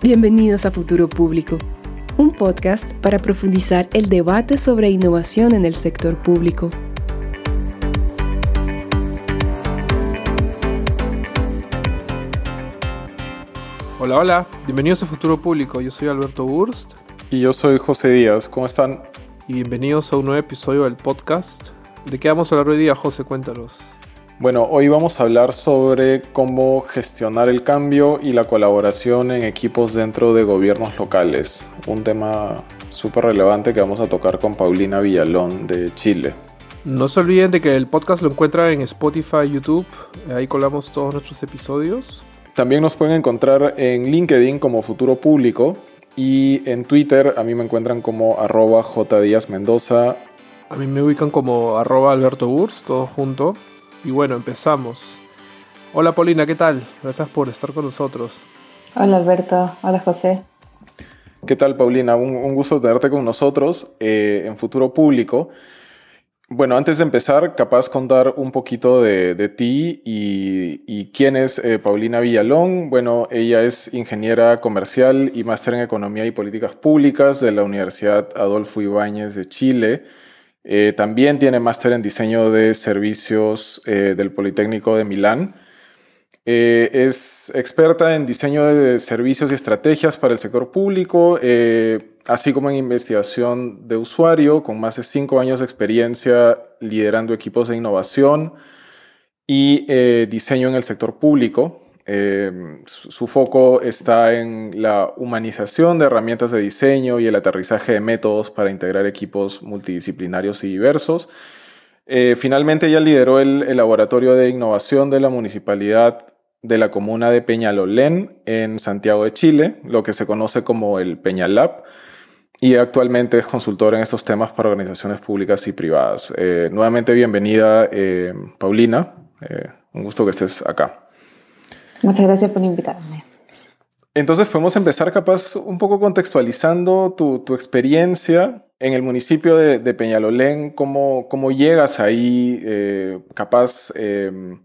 Bienvenidos a Futuro Público, un podcast para profundizar el debate sobre innovación en el sector público. Hola, hola, bienvenidos a Futuro Público. Yo soy Alberto Burst. Y yo soy José Díaz. ¿Cómo están? Y bienvenidos a un nuevo episodio del podcast. ¿De qué vamos a hablar hoy día, José? Cuéntanos. Bueno, hoy vamos a hablar sobre cómo gestionar el cambio y la colaboración en equipos dentro de gobiernos locales. Un tema súper relevante que vamos a tocar con Paulina Villalón de Chile. No se olviden de que el podcast lo encuentran en Spotify, YouTube. Ahí colamos todos nuestros episodios. También nos pueden encontrar en LinkedIn como Futuro Público y en Twitter a mí me encuentran como arroba Mendoza. A mí me ubican como arroba Alberto Burs, todo junto. Y bueno, empezamos. Hola Paulina, ¿qué tal? Gracias por estar con nosotros. Hola Alberto, hola José. ¿Qué tal Paulina? Un, gusto tenerte con nosotros eh, en Futuro Público. Bueno, antes de empezar, capaz contar un poquito de, ti y, quién es eh, Paulina Villalón. Bueno, ella es ingeniera comercial y máster en Economía y Políticas Públicas de la Universidad Adolfo Ibáñez de Chile. Eh, también tiene máster en diseño de servicios eh, del Politécnico de Milán. Eh, es experta en diseño de servicios y estrategias para el sector público, así como en investigación de usuario, con más de cinco años de experiencia liderando equipos de innovación y diseño en el sector público. Eh, su foco está en la humanización de herramientas de diseño y el aterrizaje de métodos para integrar equipos multidisciplinarios y diversos. Eh, finalmente, ella lideró el, laboratorio de innovación de la municipalidad de la comuna de Peñalolén en Santiago de Chile, lo que se conoce como el Peñalab, y actualmente es consultora en estos temas para organizaciones públicas y privadas. Eh, nuevamente, bienvenida, Paulina. un gusto que estés acá. Muchas gracias por invitarme. Entonces podemos empezar capaz un poco contextualizando tu, tu experiencia en el municipio de, de Peñalolén, cómo, cómo, llegas ahí, eh, capaz em,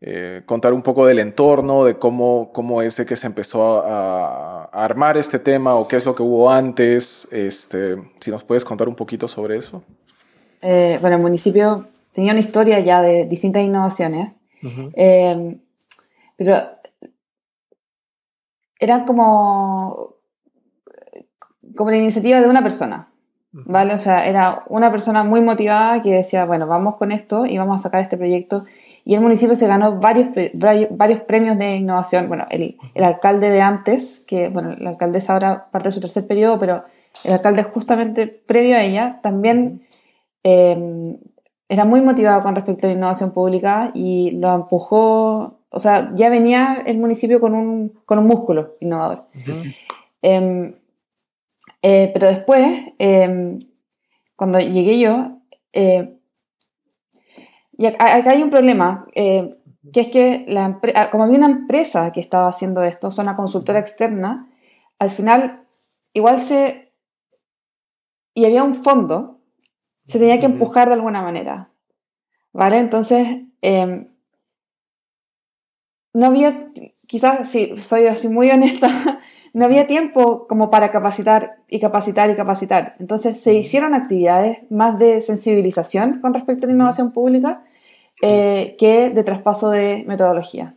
eh, contar un poco del entorno, de cómo, cómo es que se empezó a, a, armar este tema o qué es lo que hubo antes. Este, si nos puedes contar un poquito sobre eso. Eh, bueno, el municipio tenía una historia ya de distintas innovaciones. Uh pero era como, como la iniciativa de una persona, ¿vale? O sea, era una persona muy motivada que decía, bueno, vamos con esto y vamos a sacar este proyecto. Y el municipio se ganó varios, varios premios de innovación. Bueno, el, el alcalde de antes, que, bueno, la alcaldesa ahora parte de su tercer periodo, pero el alcalde justamente previo a ella también eh, era muy motivado con respecto a la innovación pública y lo empujó o sea, ya venía el municipio con un, con un músculo innovador. Em, eh, pero después, em, cuando llegué yo, eh, y acá hay un problema, eh, que es que la ah, como había una empresa que estaba haciendo esto, o sea, una consultora externa, al final igual se... y había un fondo, se tenía que empujar de alguna manera. ¿Vale? Entonces, em, no había, quizás, si soy así muy honesta, no había tiempo como para capacitar y capacitar y capacitar. Entonces se hicieron actividades más de sensibilización con respecto a la innovación pública eh, que de traspaso de metodología.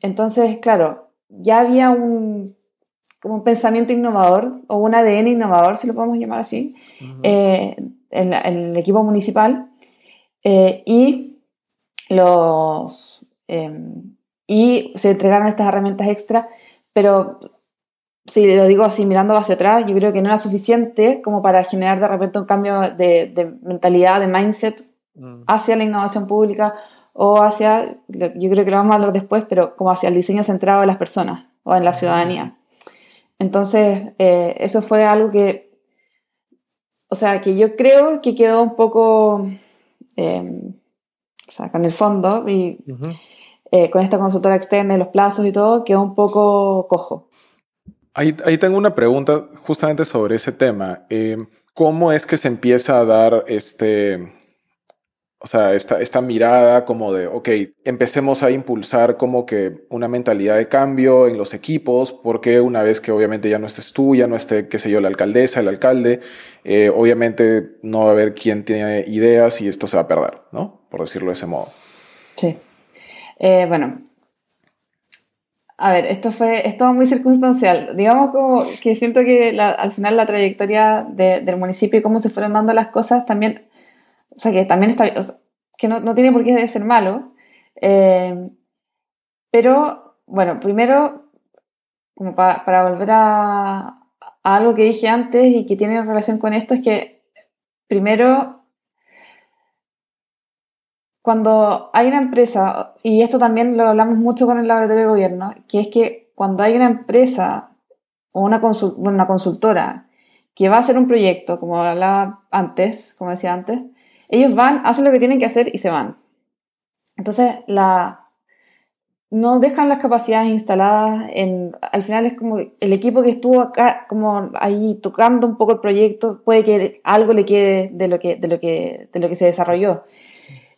Entonces, claro, ya había un, como un pensamiento innovador o un ADN innovador, si lo podemos llamar así, eh, en, el equipo municipal eh, y los em, y se entregaron estas herramientas extra, pero si lo digo así mirando hacia atrás, yo creo que no era suficiente como para generar de repente un cambio de, mentalidad, de mindset mm. hacia la innovación pública o hacia, yo creo que lo vamos a hablar después, pero como hacia el diseño centrado en las personas o en la ciudadanía. Entonces, eh, eso fue algo que, o sea, que yo creo que quedó un poco, eh, o sea, con el fondo y... Eh, con esta consultora externa y los plazos y todo, quedó un poco cojo. Ahí, ahí tengo una pregunta justamente sobre ese tema. Eh, ¿Cómo es que se empieza a dar este, O sea, esta, esta mirada como de, ok, empecemos a impulsar como que una mentalidad de cambio en los equipos, porque una vez que obviamente ya no estés tú, ya no esté, qué sé yo, la alcaldesa, el alcalde, eh, obviamente no va a haber quien tiene ideas y esto se va a perder, ¿no? Por decirlo de ese modo. Sí. Eh, bueno, a ver, esto fue, esto muy circunstancial. Digamos como que siento que al final la trayectoria del municipio y cómo se fueron dando las cosas también, o sea, que también está, que no, no, tiene por qué ser malo. Eh, pero, bueno, primero, como para volver a, algo que dije antes y que tiene relación con esto, es que primero cuando hay una empresa, y esto también lo hablamos mucho con el laboratorio de gobierno, que es que cuando hay una empresa o una consultora que va a hacer un proyecto, como hablaba antes, como decía antes, ellos van, hacen lo que tienen que hacer y se van. Entonces, la, no dejan las capacidades instaladas en, al final es como el equipo que estuvo acá, como ahí tocando un poco el proyecto, puede que algo le quede de lo que, de lo que, de lo que se desarrolló.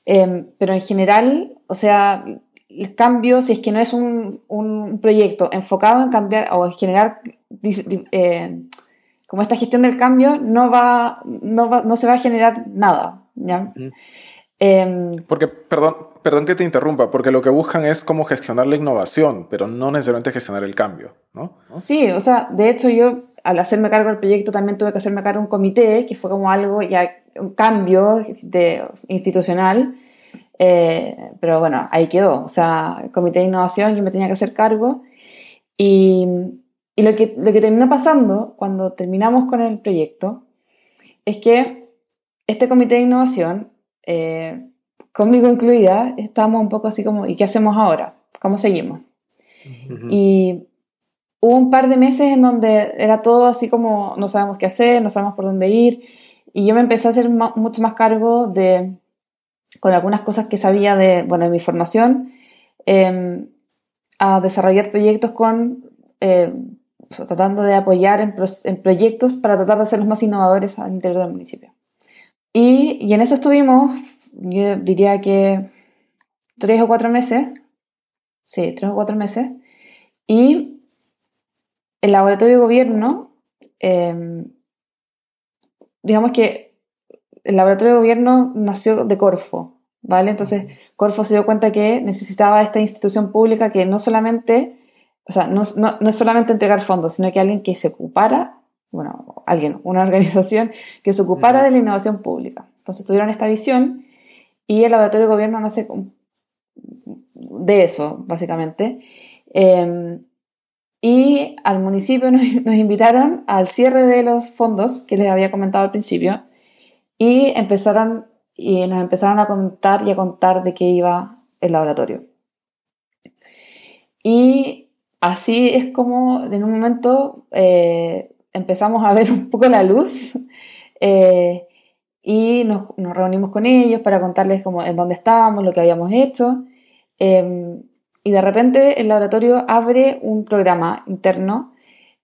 Em, pero en general, o sea, el cambio, si es que no es un, un proyecto enfocado en cambiar o en generar eh, como esta gestión del cambio, no, va, no, va, no se va a generar nada. ¿Ya? Em, porque, perdón, perdón que te interrumpa, porque lo que buscan es cómo gestionar la innovación, pero no necesariamente gestionar el cambio, ¿no? Sí, o sea, de hecho yo al hacerme cargo del proyecto también tuve que hacerme cargo de un comité, que fue como algo ya un cambio de, institucional, eh, pero bueno, ahí quedó. O sea, el comité de innovación, yo me tenía que hacer cargo. Y, y lo, que, lo que terminó pasando cuando terminamos con el proyecto es que este comité de innovación, eh, conmigo incluida, estábamos un poco así como, ¿y qué hacemos ahora? ¿Cómo seguimos? Y hubo un par de meses en donde era todo así como no sabemos qué hacer, no sabemos por dónde ir. Y yo me empecé a hacer mucho más cargo de, con algunas cosas que sabía de, bueno, de mi formación, em, a desarrollar proyectos con, eh, tratando de apoyar en, en, proyectos para tratar de hacerlos más innovadores al interior del municipio. Y, y en eso estuvimos, yo diría que tres o cuatro meses, sí, tres o cuatro meses, y el laboratorio de gobierno eh, digamos que el laboratorio de gobierno nació de Corfo, ¿vale? Entonces, Corfo se dio cuenta que necesitaba esta institución pública que no solamente, o sea, no, no, es solamente entregar fondos, sino que alguien que se ocupara, bueno, alguien, una organización que se ocupara de la innovación pública. Entonces, tuvieron esta visión y el laboratorio de gobierno nace de eso, básicamente. Em, y al municipio nos, invitaron al cierre de los fondos que les había comentado al principio y empezaron y nos empezaron a contar y a contar de qué iba el laboratorio. Y así es como en un momento eh, empezamos a ver un poco la luz eh, y nos, nos, reunimos con ellos para contarles cómo, en dónde estábamos, lo que habíamos hecho. Em, y de repente el laboratorio abre un programa interno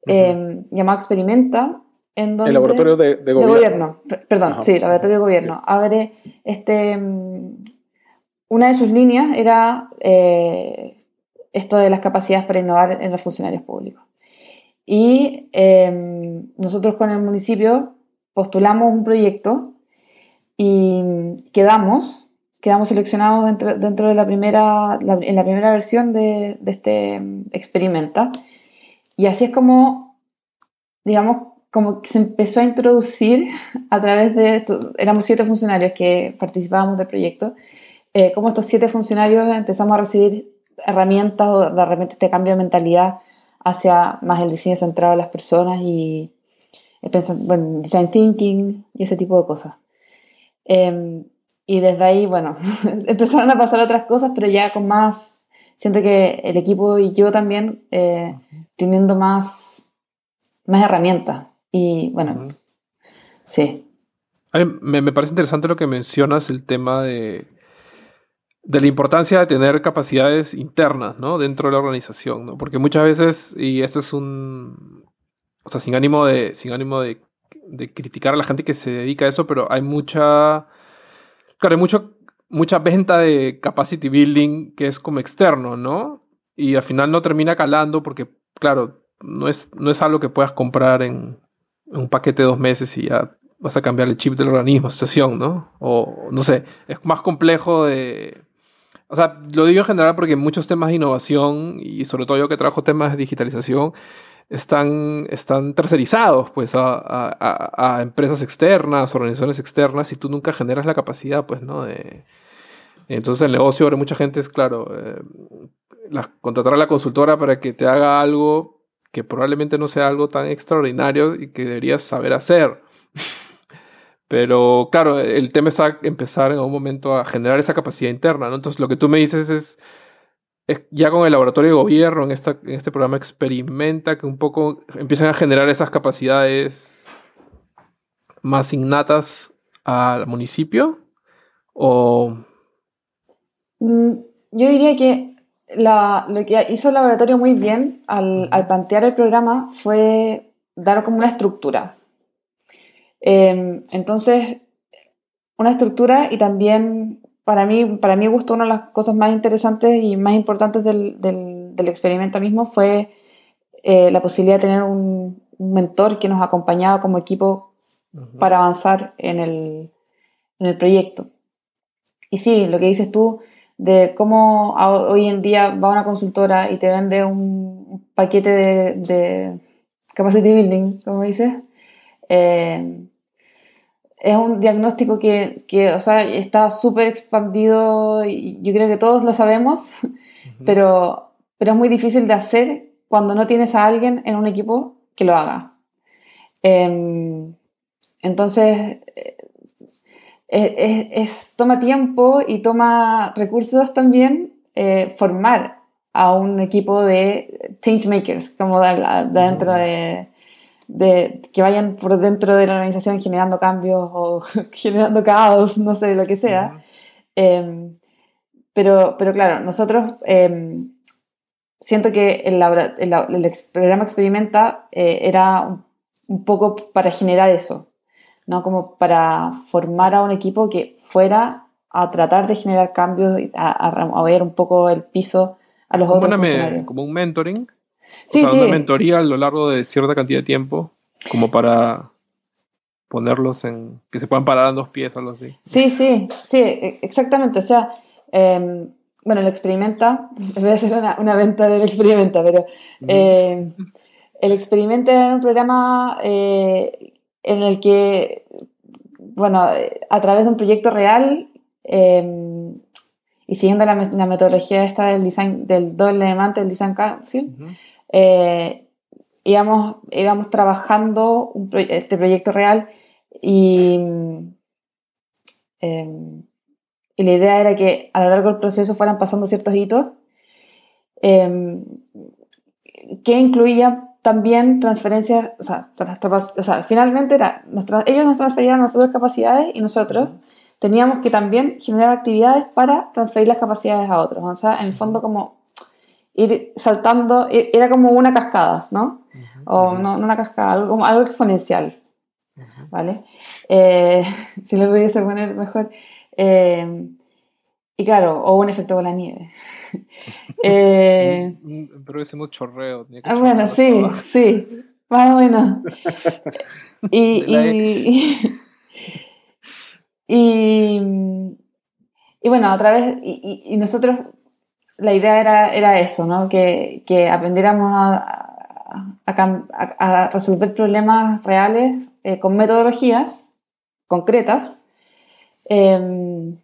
em, llamado Experimenta. En donde, el laboratorio de, gobierno. Perdón, sí, el laboratorio de gobierno. Abre este. Em, una de sus líneas era eh, esto de las capacidades para innovar en los funcionarios públicos. Y em, nosotros con el municipio postulamos un proyecto y quedamos quedamos seleccionados dentro, dentro de la primera, en la primera versión de, de, este mm, experimenta. Y así es como, digamos, como que se empezó a introducir a través de, esto, éramos siete funcionarios que participábamos del proyecto, eh, como estos siete funcionarios empezamos a recibir herramientas o de repente este cambio de mentalidad hacia más el diseño centrado en las personas y el bueno, design thinking y ese tipo de cosas. Eh, y desde ahí, bueno, empezaron a pasar otras cosas, pero ya con más, siento que el equipo y yo también eh, teniendo más, más herramientas. Y bueno, sí. Me, me, parece interesante lo que mencionas, el tema de, de la importancia de tener capacidades internas, ¿no? Dentro de la organización, ¿no? Porque muchas veces, y esto es un, o sea, sin ánimo de, sin ánimo de, de criticar a la gente que se dedica a eso, pero hay mucha Claro, hay mucho mucha venta de capacity building que es como externo, ¿no? Y al final no termina calando porque, claro, no es, no es algo que puedas comprar en, un paquete de dos meses y ya vas a cambiar el chip del organismo, situación, ¿no? O no sé, es más complejo de... O sea, lo digo en general porque muchos temas de innovación y sobre todo yo que trabajo temas de digitalización están, están tercerizados pues a, empresas externas, organizaciones externas y tú nunca generas la capacidad pues, ¿no? Entonces el negocio ahora mucha gente es, claro, eh, contratar a la consultora para que te haga algo que probablemente no sea algo tan extraordinario y que deberías saber hacer. Pero claro, el tema está empezar en algún momento a generar esa capacidad interna, ¿no? Entonces lo que tú me dices es, ya con el laboratorio de gobierno, en, esta, en este programa experimenta que un poco empiezan a generar esas capacidades más innatas al municipio o... Mm, yo diría que lo que hizo el laboratorio muy bien al, plantear el programa fue dar como una estructura. Em, entonces, una estructura y también para mí, para mí gustó una de las cosas más interesantes y más importantes del, del, experimento mismo fue eh, la posibilidad de tener un, mentor que nos acompañaba como equipo para avanzar en el, en el proyecto. Y sí, lo que dices tú, de cómo hoy en día va una consultora y te vende un paquete de, de capacity building, como dices, eh, es un diagnóstico que, que o sea, está súper expandido y yo creo que todos lo sabemos, pero, pero es muy difícil de hacer cuando no tienes a alguien en un equipo que lo haga. Em, entonces, eh, es, toma tiempo y toma recursos también eh, formar a un equipo de change makers, como de, dentro de, de, que vayan por dentro de la organización generando cambios o generando caos, no sé, lo que sea. Em, pero, pero claro, nosotros em, siento que el, el, programa Experimenta eh, era un poco para generar eso, ¿no? Como para formar a un equipo que fuera a tratar de generar cambios, a, a, ver un poco el piso a los otros funcionarios. Como un mentoring. Sí, sí. Una mentoría a lo largo de cierta cantidad de tiempo, como para ponerlos en. que se puedan parar en dos pies o algo así. Sí, sí, sí, e, exactamente. O sea, em, bueno, el experimenta, voy a hacer una, venta del experimenta, pero. Em, el experimenta era un programa eh, en el que, bueno, a través de un proyecto real em, y siguiendo la, metodología esta del design, del doble diamante del Design Council, eh, íbamos, íbamos trabajando este proyecto real y, em, y la idea era que a lo largo del proceso fueran pasando ciertos hitos em, que incluía también transferencias, o sea, o sea finalmente era, ellos nos transferían a nosotros capacidades y nosotros teníamos que también generar actividades para transferir las capacidades a otros. O sea, en el fondo como ir saltando, e, era como una cascada, ¿no? O no, una cascada, algo, algo exponencial, ¿vale? Eh, si lo pudiese poner mejor. Eh, y claro, o un efecto con la nieve. eh, Pero decimos chorreo. Ah, bueno, sí, sí, más o menos. Y, y, y, y, bueno, a través, y, y, nosotros, la idea era, era eso, ¿no? Que, que aprendiéramos a, a, resolver problemas reales eh, con metodologías concretas. Eh,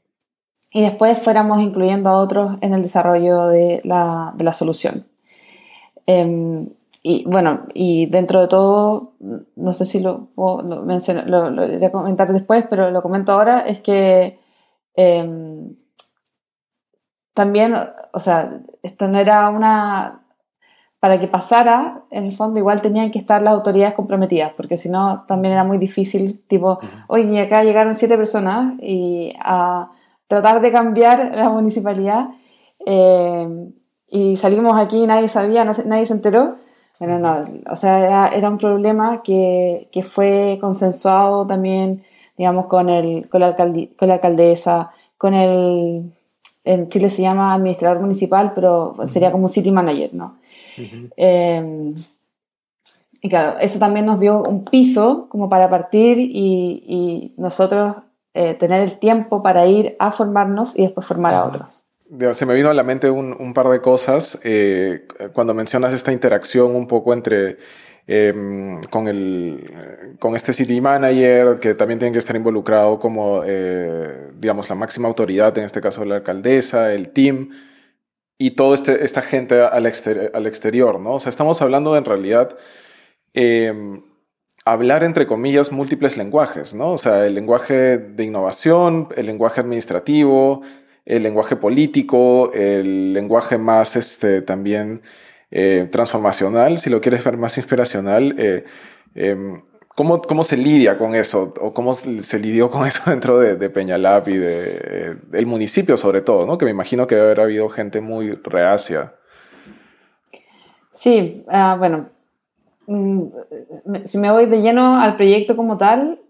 y después fuéramos incluyendo a otros en el desarrollo de la, de la solución. Em, y bueno, y dentro de todo, no sé si lo, lo, lo iré a comentar después, pero lo comento ahora, es que em, también, o sea, esto no era una... Para que pasara, en el fondo igual tenían que estar las autoridades comprometidas, porque si no también era muy difícil, tipo, oye, acá llegaron siete personas y a tratar de cambiar la municipalidad eh, y salimos aquí y nadie sabía, nadie se enteró. Bueno, no, o sea, era, un problema que, que, fue consensuado también, digamos, con, el, con, la, con la alcaldesa, con el, en Chile se llama administrador municipal, pero sería como city manager, ¿no? Em, y claro, eso también nos dio un piso como para partir y, y nosotros eh, tener el tiempo para ir a formarnos y después formar a otros. Se me vino a la mente un, un par de cosas eh, cuando mencionas esta interacción un poco entre em, con, el, con este city manager, que también tiene que estar involucrado como, eh, digamos, la máxima autoridad, en este caso la alcaldesa, el team, y toda este, esta gente al, al, exterior, ¿no? O sea, estamos hablando de, en realidad em, hablar, entre comillas, múltiples lenguajes, ¿no? O sea, el lenguaje de innovación, el lenguaje administrativo, el lenguaje político, el lenguaje más este, también eh, transformacional, si lo quieres ver más inspiracional. Eh, em, ¿cómo, ¿cómo, se lidia con eso? ¿O cómo se lidió con eso dentro de, de Peñalab y eh, del municipio sobre todo? ¿no? Que me imagino que debe haber habido gente muy reacia. Sí, uh, bueno, Mm, si me voy de lleno al proyecto como tal,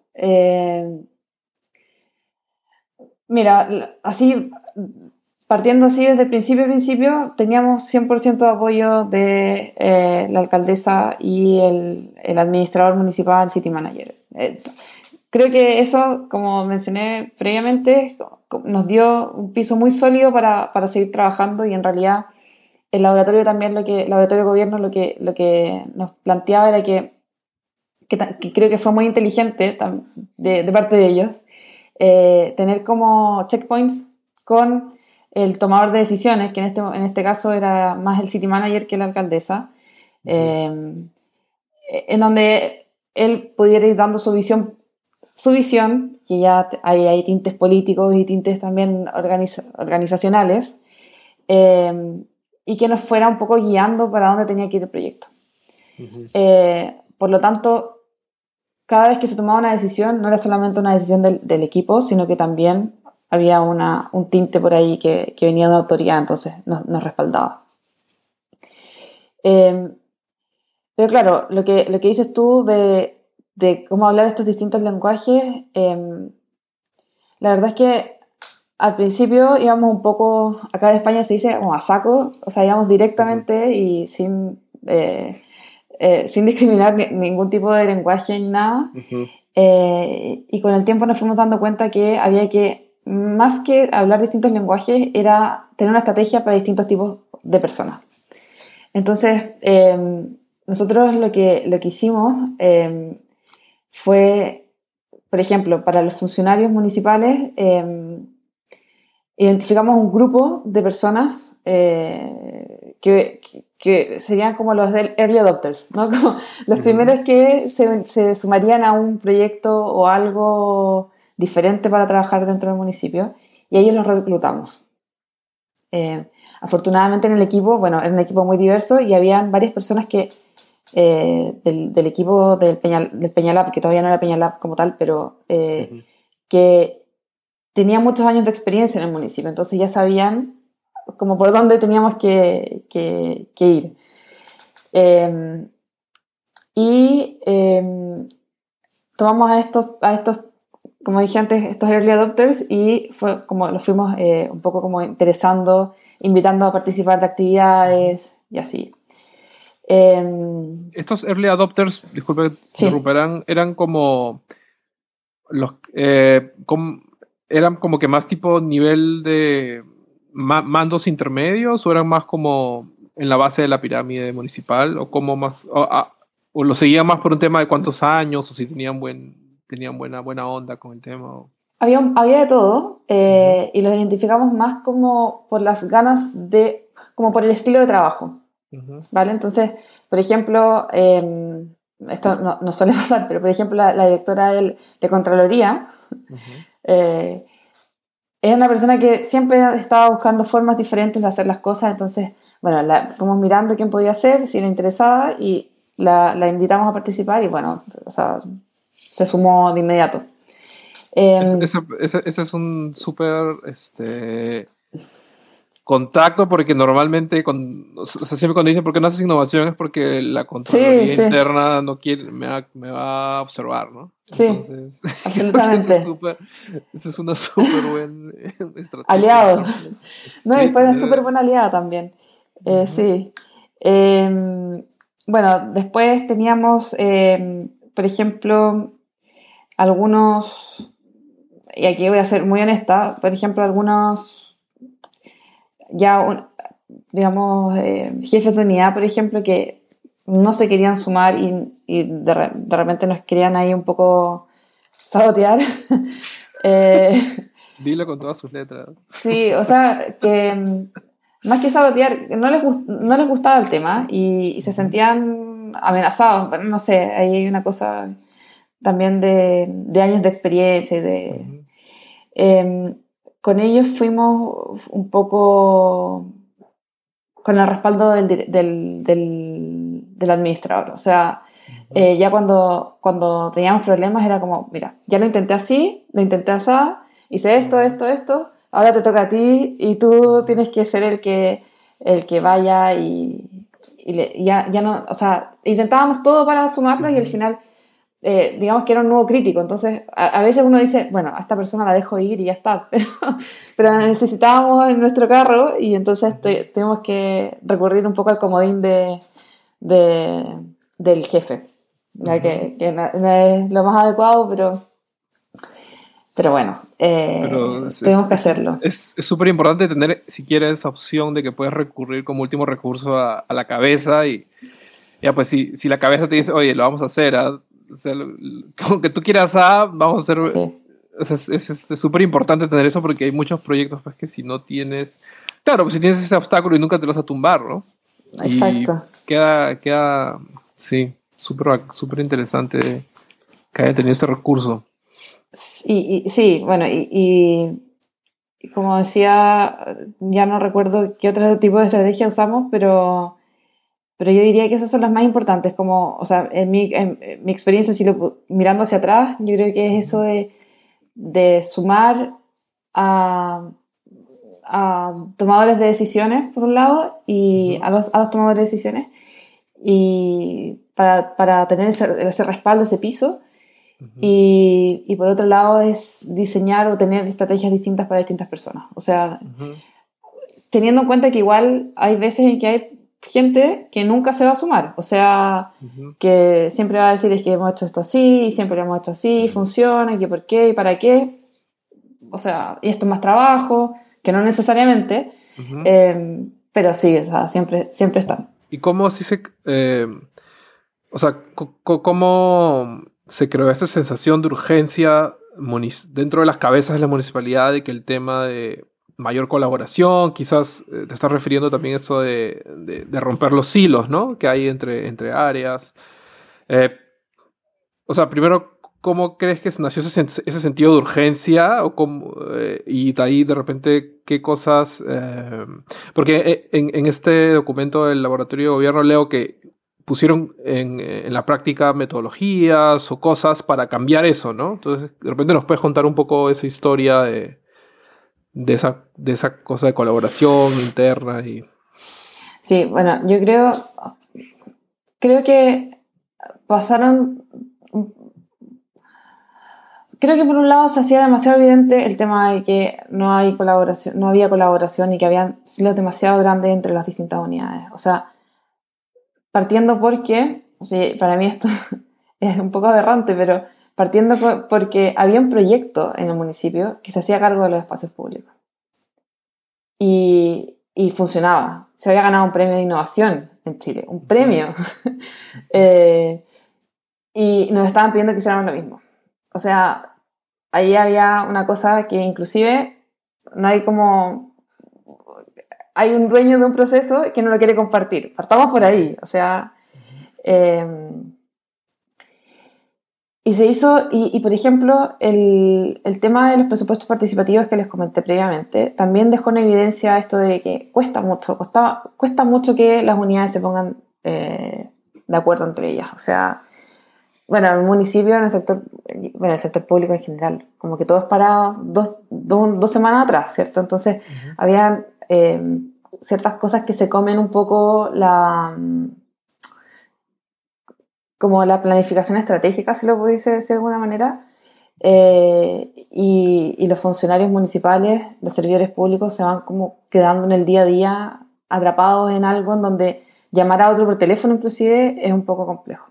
mira, así, partiendo así desde principio principio, teníamos 100% de apoyo de eh, la alcaldesa y el, el, administrador municipal, city manager. Eh, creo que eso, como mencioné previamente, nos dio un piso muy sólido para, para seguir trabajando y en realidad el laboratorio también, lo que, el laboratorio de gobierno lo que, lo que nos planteaba era que, que, creo que fue muy inteligente de, de parte de ellos, eh, tener como checkpoints con el tomador de decisiones, que en este, en este caso era más el city manager que la alcaldesa, eh, en donde él pudiera ir dando su visión, su visión, que ya hay, hay tintes políticos y tintes también organizacionales, eh, y que nos fuera un poco guiando para dónde tenía que ir el proyecto. Eh, por lo tanto, cada vez que se tomaba una decisión, no era solamente una decisión del, equipo, sino que también había una, un tinte por ahí que, que venía de autoridad, entonces nos, nos respaldaba. Em, pero claro, lo que, lo que dices tú de, de cómo hablar estos distintos lenguajes, em, la verdad es que al principio íbamos un poco, acá en España se dice como a saco, o sea, íbamos directamente y sin, eh, eh, sin discriminar ningún tipo de lenguaje ni nada. Eh, y con el tiempo nos fuimos dando cuenta que había que, más que hablar distintos lenguajes, era tener una estrategia para distintos tipos de personas. Entonces, em, nosotros lo que, lo que hicimos em, fue, por ejemplo, para los funcionarios municipales, em, identificamos un grupo de personas eh, que, que, serían como los del early adopters, ¿no? Como los primeros que se, se, sumarían a un proyecto o algo diferente para trabajar dentro del municipio y ellos los reclutamos. Eh, afortunadamente en el equipo, bueno, era un equipo muy diverso y habían varias personas que eh, del, del, equipo del, Peñal, del Peñalab, que todavía no era Peñalab como tal, pero que tenía muchos años de experiencia en el municipio, entonces ya sabían como por dónde teníamos que, que, ir. Em, y eh, tomamos a estos, a estos, como dije antes, estos early adopters y fue como los fuimos eh, un poco como interesando, invitando a participar de actividades y así. Em, estos early adopters, disculpe que eran como los, eh, eran como que más tipo nivel de mandos intermedios o eran más como en la base de la pirámide municipal o como más o, lo seguían más por un tema de cuántos años o si tenían buen tenían buena buena onda con el tema había, había de todo eh, y los identificamos más como por las ganas de como por el estilo de trabajo vale entonces por ejemplo em, esto no, no, suele pasar pero por ejemplo la, directora de, de Contraloría eh, es una persona que siempre estaba buscando formas diferentes de hacer las cosas, entonces, bueno, la, fuimos mirando quién podía hacer, si le interesaba, y la, la invitamos a participar y bueno, o sea, se sumó de inmediato. Em, ese, ese, es un súper, este, contacto porque normalmente, con, o sea, siempre cuando dicen por qué no haces innovación es porque la Contraloría interna no quiere, me va, me va, a observar, ¿no? Sí, absolutamente. Esa es una súper buena estrategia. Aliado. No, y fue una súper buena aliada también. Eh, sí. Em, bueno, después teníamos, em, por ejemplo, algunos, y aquí voy a ser muy honesta, por ejemplo, algunos ya, digamos, eh, jefes de unidad, por ejemplo, que no se querían sumar y, de, repente nos querían ahí un poco sabotear. eh, Dilo con todas sus letras. Sí, o sea, que más que sabotear, no les, no les gustaba el tema y, se sentían amenazados, pero no sé, ahí hay una cosa también de, de años de experiencia y de... Em, con ellos fuimos un poco con el respaldo del, del, del, administrador. O sea, eh, ya cuando, cuando teníamos problemas era como, mira, ya lo intenté así, lo intenté así, hice esto, esto, esto, ahora te toca a ti y tú tienes que ser el que, el que vaya y, y ya, ya no, o sea, intentábamos todo para sumarlos y al final eh, digamos que era un nuevo crítico. Entonces, a, veces uno dice, bueno, a esta persona la dejo ir y ya está. Pero, la necesitábamos en nuestro carro y entonces tenemos que recurrir un poco al comodín de, del jefe. que, no, es lo más adecuado, pero, pero bueno, eh, tenemos que hacerlo. Es súper importante tener siquiera esa opción de que puedes recurrir como último recurso a, la cabeza y ya pues si, si la cabeza te dice, oye, lo vamos a hacer, ¿ah? O sea, que tú quieras A, vamos a hacer... Es súper importante tener eso porque hay muchos proyectos pues, que si no tienes... Claro, pues si tienes ese obstáculo y nunca te lo vas a tumbar, ¿no? Exacto. queda, queda, sí, súper super interesante que haya tenido este recurso. Sí, sí bueno, y, y, como decía, ya no recuerdo qué otro tipo de estrategia usamos, pero pero yo diría que esas son las más importantes, como, o sea, en mi, en mi experiencia, si lo, mirando hacia atrás, yo creo que es eso de, de sumar a, a, tomadores de decisiones, por un lado, y a los, a los tomadores de decisiones, y para, para tener ese, ese, respaldo, ese piso, y, y, por otro lado es diseñar o tener estrategias distintas para distintas personas. O sea, teniendo en cuenta que igual hay veces en que hay gente que nunca se va a sumar, o sea, que siempre va a decir es que hemos hecho esto así, siempre lo hemos hecho así, funciona, y que por qué y para qué, o sea, y esto es más trabajo, que no necesariamente, em, pero sí, o sea, siempre, siempre están. ¿Y cómo así se, eh, o sea, cómo se creó esa sensación de urgencia dentro de las cabezas de la municipalidad de que el tema de mayor colaboración, quizás eh, te estás refiriendo también a esto de, de, romper los hilos, ¿no? Que hay entre, entre áreas. Eh, o sea, primero, ¿cómo crees que nació ese, ese sentido de urgencia? O eh, y de ahí, de repente, ¿qué cosas...? porque en, en, este documento del Laboratorio de Gobierno leo que pusieron en, en, la práctica metodologías o cosas para cambiar eso, ¿no? Entonces, de repente nos puedes contar un poco esa historia de de esa, de esa cosa de colaboración interna y... Sí, bueno, yo creo, creo que pasaron, creo que por un lado se hacía demasiado evidente el tema de que no hay colaboración, no había colaboración y que habían silos demasiado grandes entre las distintas unidades. O sea, partiendo porque, o para mí esto es un poco aberrante, pero partiendo porque había un proyecto en el municipio que se hacía cargo de los espacios públicos. Y, y funcionaba. Se había ganado un premio de innovación en Chile, un premio. Eh, y nos estaban pidiendo que hiciéramos lo mismo. O sea, ahí había una cosa que inclusive no hay como... Hay un dueño de un proceso que no lo quiere compartir. Partamos por ahí. O sea... Eh, y se hizo, y, por ejemplo, el, el, tema de los presupuestos participativos que les comenté previamente, también dejó en evidencia esto de que cuesta mucho, cuesta, cuesta mucho que las unidades se pongan eh, de acuerdo entre ellas. O sea, bueno, en el municipio, en el sector, bueno, el sector público en general, como que todo es parado dos, dos, semanas atrás, ¿cierto? Entonces, habían, eh, ciertas cosas que se comen un poco la como la planificación estratégica, si lo pudiese decir de alguna manera, eh, y, y, los funcionarios municipales, los servidores públicos se van como quedando en el día a día atrapados en algo en donde llamar a otro por teléfono inclusive es un poco complejo.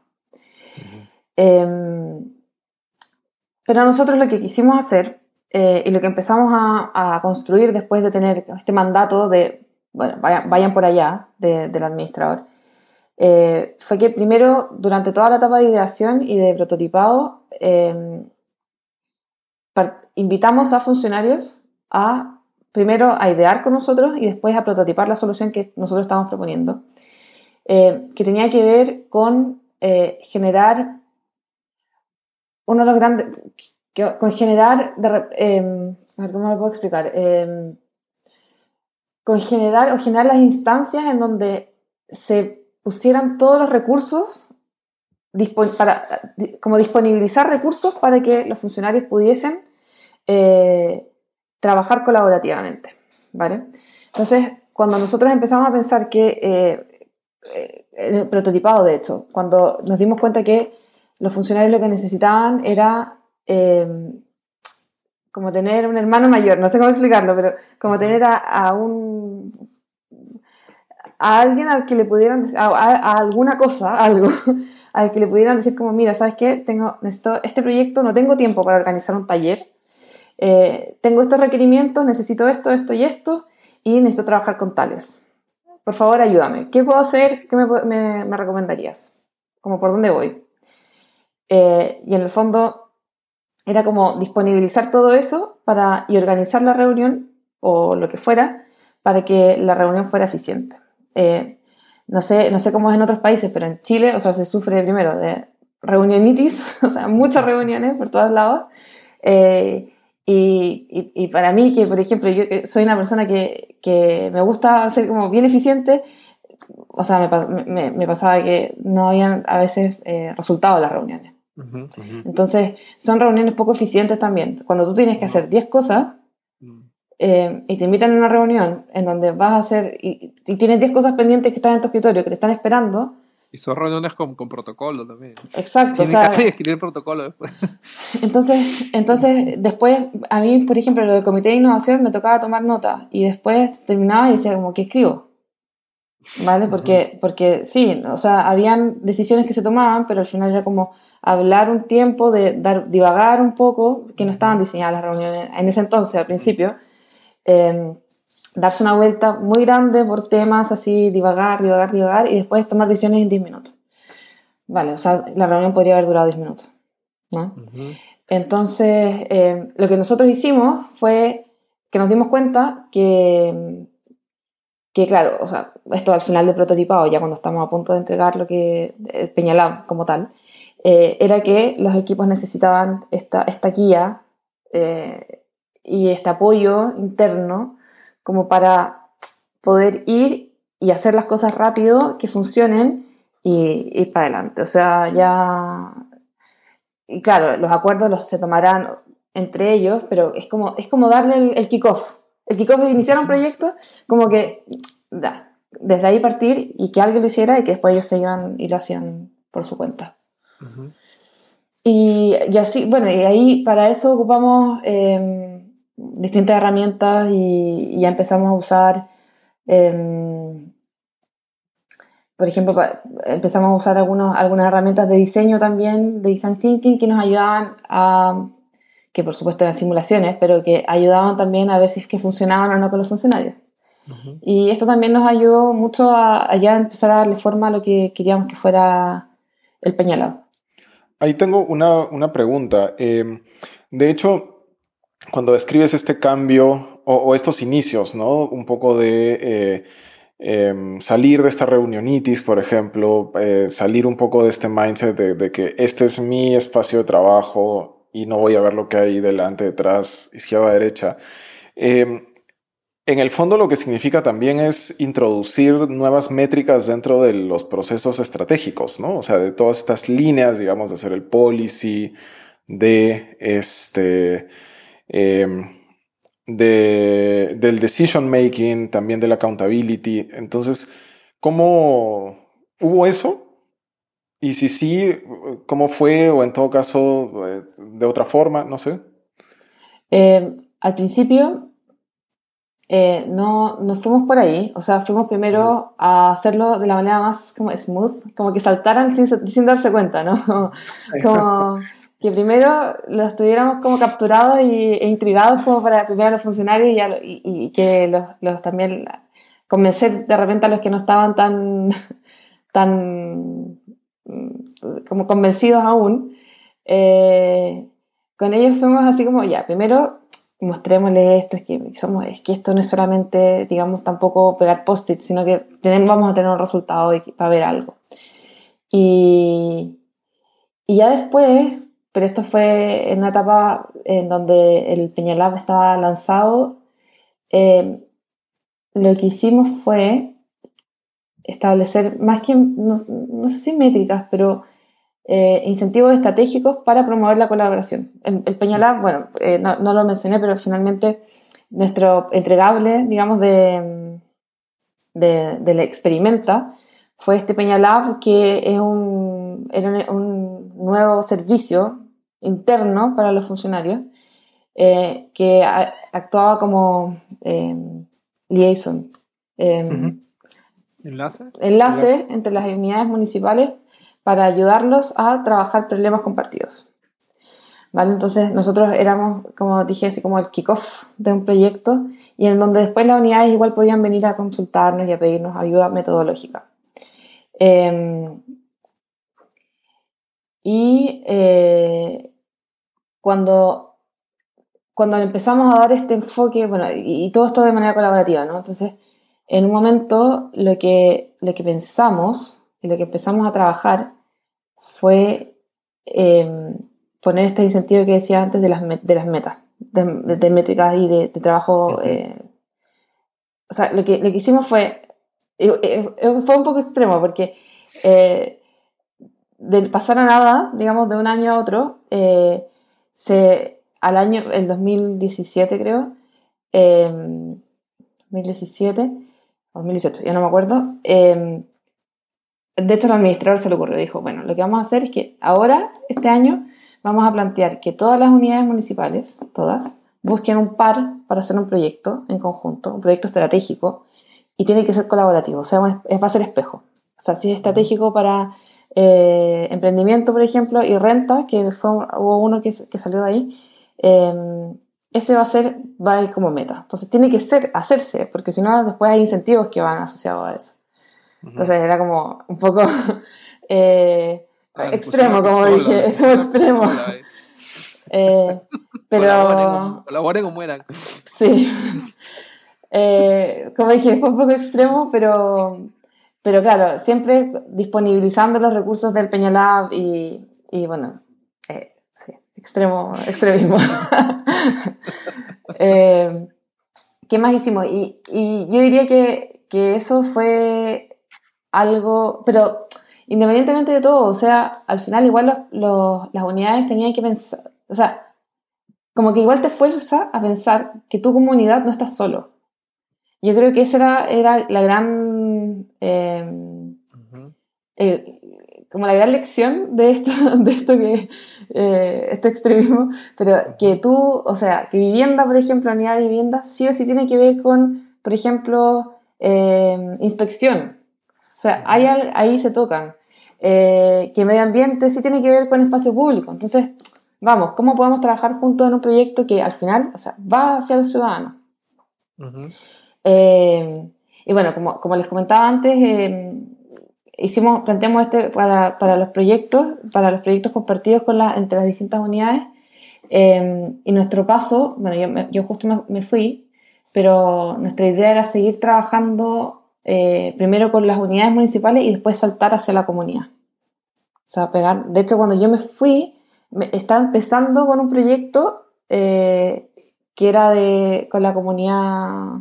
Em, pero nosotros lo que quisimos hacer eh, y lo que empezamos a, a, construir después de tener este mandato de, bueno, vayan, por allá del administrador, eh, fue que primero, durante toda la etapa de ideación y de prototipado, em, invitamos a funcionarios a primero a idear con nosotros y después a prototipar la solución que nosotros estamos proponiendo, eh, que tenía que ver con eh, generar uno de los grandes, con generar, em, a ver cómo lo puedo explicar, em, con generar o generar las instancias en donde se pusieran todos los recursos para, como disponibilizar recursos para que los funcionarios pudiesen eh, trabajar colaborativamente, ¿vale? Entonces, cuando nosotros empezamos a pensar que, eh, eh, el prototipado de hecho, cuando nos dimos cuenta que los funcionarios lo que necesitaban era como tener un hermano mayor, no sé cómo explicarlo, pero como tener a, un a alguien al que le pudieran a, a, alguna cosa, algo, al que le pudieran decir como, mira, ¿sabes qué? Tengo esto, este proyecto, no tengo tiempo para organizar un taller, eh, tengo estos requerimientos, necesito esto, esto y esto, y necesito trabajar con tales. Por favor, ayúdame. ¿Qué puedo hacer? ¿Qué me, me, recomendarías? Como por dónde voy. Eh, y en el fondo era como disponibilizar todo eso para, y organizar la reunión o lo que fuera para que la reunión fuera eficiente. Eh, no, sé, no sé cómo es en otros países, pero en Chile, o sea, se sufre primero de reunionitis, o sea, muchas reuniones por todos lados. Y, y, para mí, que por ejemplo, yo soy una persona que, que me gusta ser como bien eficiente, o sea, me, me, me pasaba que no habían a veces eh, resultados las reuniones. Entonces, son reuniones poco eficientes también. Cuando tú tienes que hacer 10 cosas. Eh, y te invitan a una reunión en donde vas a hacer y, y tienes 10 cosas pendientes que están en tu escritorio, que te están esperando, y son reuniones con, con protocolo también. Exacto. Tienes o sea, que escribir protocolo después. Entonces, entonces, después, a mí, por ejemplo, lo del comité de innovación me tocaba tomar nota y después terminaba y decía como, ¿qué escribo? ¿Vale? Porque, porque sí, o sea, habían decisiones que se tomaban, pero al final era como hablar un tiempo, de dar, divagar un poco, que no estaban diseñadas las reuniones en ese entonces, al principio. Eh, darse una vuelta muy grande por temas así, divagar, divagar, divagar y después tomar decisiones en 10 minutos. Vale, o sea, la reunión podría haber durado 10 minutos. ¿no? Entonces, eh, lo que nosotros hicimos fue que nos dimos cuenta que, que, claro, o sea, esto al final del prototipado, ya cuando estamos a punto de entregar lo que, el Peñalab como tal, eh, era que los equipos necesitaban esta, esta guía eh, y este apoyo interno como para poder ir y hacer las cosas rápido, que funcionen y ir para adelante. O sea, ya... Y claro, los acuerdos los se tomarán entre ellos, pero es como, es como darle el, el kickoff. El kickoff de iniciar un proyecto, como que da, desde ahí partir y que alguien lo hiciera y que después ellos se iban y lo hacían por su cuenta. y, y, así, bueno, y ahí para eso ocupamos... Eh, distintas herramientas y, ya empezamos a usar, em, por ejemplo, empezamos a usar algunos, algunas herramientas de diseño también, de design thinking, que nos ayudaban a, que por supuesto eran simulaciones, pero que ayudaban también a ver si es que funcionaban o no con los funcionarios. Y esto también nos ayudó mucho a, ya empezar a darle forma a lo que queríamos que fuera el Peñalado. Ahí tengo una, una pregunta. Em, de hecho, cuando describes este cambio o, estos inicios, ¿no? Un poco de eh, em, salir de esta reunionitis, por ejemplo, eh, salir un poco de este mindset de, que este es mi espacio de trabajo y no voy a ver lo que hay delante, detrás, izquierda, derecha. Em, en el fondo lo que significa también es introducir nuevas métricas dentro de los procesos estratégicos, ¿no? O sea, de todas estas líneas, digamos, de hacer el policy, de este Em, de, del decision making, también del accountability. Entonces, ¿cómo hubo eso? Y si sí, ¿cómo fue? O en todo caso, eh, de otra forma, no sé. Eh, al principio eh, no nos fuimos por ahí, o sea, fuimos primero a hacerlo de la manera más como smooth, como que saltaran sin, sin darse cuenta, ¿no? Como, que primero los tuviéramos como capturados y, e intrigados como para primero a los funcionarios y, y, que los, también convencer de repente a los que no estaban tan, tan mm, como convencidos aún. Eh, con ellos fuimos así como, ya, primero mostrémosle esto, es que, somos, es que esto no es solamente, digamos, tampoco pegar post-it, sino que tenemos, vamos a tener un resultado para ver algo. Y, y ya después, pero esto fue en una etapa en donde el Peñalab estaba lanzado, eh, lo que hicimos fue establecer, más que, no, no sé si métricas, pero eh, incentivos estratégicos para promover la colaboración. El, el Peñalab, bueno, eh, no, no, lo mencioné, pero finalmente nuestro entregable, digamos, de, de, de la experimenta fue este Peñalab, que es un, era un nuevo servicio interno para los funcionarios eh, que a, actuaba como eh, liaison. Eh, ¿Enlace? Enlace entre las unidades municipales para ayudarlos a trabajar problemas compartidos. ¿Vale? Entonces nosotros éramos, como dije, así como el kickoff de un proyecto y en donde después las unidades igual podían venir a consultarnos y a pedirnos ayuda metodológica. Eh, y eh, cuando, cuando empezamos a dar este enfoque, bueno, y, y, todo esto de manera colaborativa, ¿no? Entonces, en un momento lo que, lo que pensamos y lo que empezamos a trabajar fue eh, poner este incentivo que decía antes de las, de las metas, de, de, métricas y de, de trabajo. Eh, o sea, lo que, lo que hicimos fue, eh, fue un poco extremo porque eh, de pasar a nada, digamos, de un año a otro, eh, se, al año, el 2017 creo, 2017, 2018, ya no me acuerdo, de hecho, el administrador se le ocurrió, dijo, bueno, lo que vamos a hacer es que ahora, este año, vamos a plantear que todas las unidades municipales, todas, busquen un par para hacer un proyecto en conjunto, un proyecto estratégico, y tiene que ser colaborativo, o sea, va a ser espejo. O sea, si es estratégico para eh, emprendimiento, por ejemplo, y renta, que fue hubo uno que, que salió de ahí, eh, ese va a ser, va a ir como meta. Entonces tiene que ser, hacerse, porque si no, después hay incentivos que van asociados a eso. Entonces era como un poco eh, extremo, como dije, es como extremo. Eh, pero... Colaboren o, mueran. Sí. Eh, como dije, fue un poco extremo, pero, pero claro, siempre disponibilizando los recursos del Peñalab y, y bueno, eh, sí, extremo, extremismo. eh, ¿Qué más hicimos? Y, y yo diría que, que eso fue algo, pero independientemente de todo, o sea, al final igual los, los, las unidades tenían que pensar, o sea, como que igual te fuerza a pensar que tu comunidad no estás solo. Yo creo que esa era, era la gran, eh, uh -huh. eh, como la gran lección de esto, de esto que, eh, este extremismo, pero que tú, o sea, que vivienda, por ejemplo, unidad de vivienda, sí o sí tiene que ver con, por ejemplo, eh, inspección, o sea, ahí, ahí se tocan. Eh, que medio ambiente sí tiene que ver con espacio público. Entonces, vamos, ¿cómo podemos trabajar juntos en un proyecto que al final o sea, va hacia el ciudadano? Uh -huh. Y bueno, como, como, les comentaba antes, eh, hicimos, planteamos este para, para, los proyectos, para los proyectos compartidos con la, entre las distintas unidades. Eh, y nuestro paso, bueno, yo, yo justo me, fui, pero nuestra idea era seguir trabajando eh, primero con las unidades municipales y después saltar hacia la comunidad. O sea, pegar. De hecho, cuando yo me fui, estaba empezando con un proyecto eh, que era de, con la comunidad,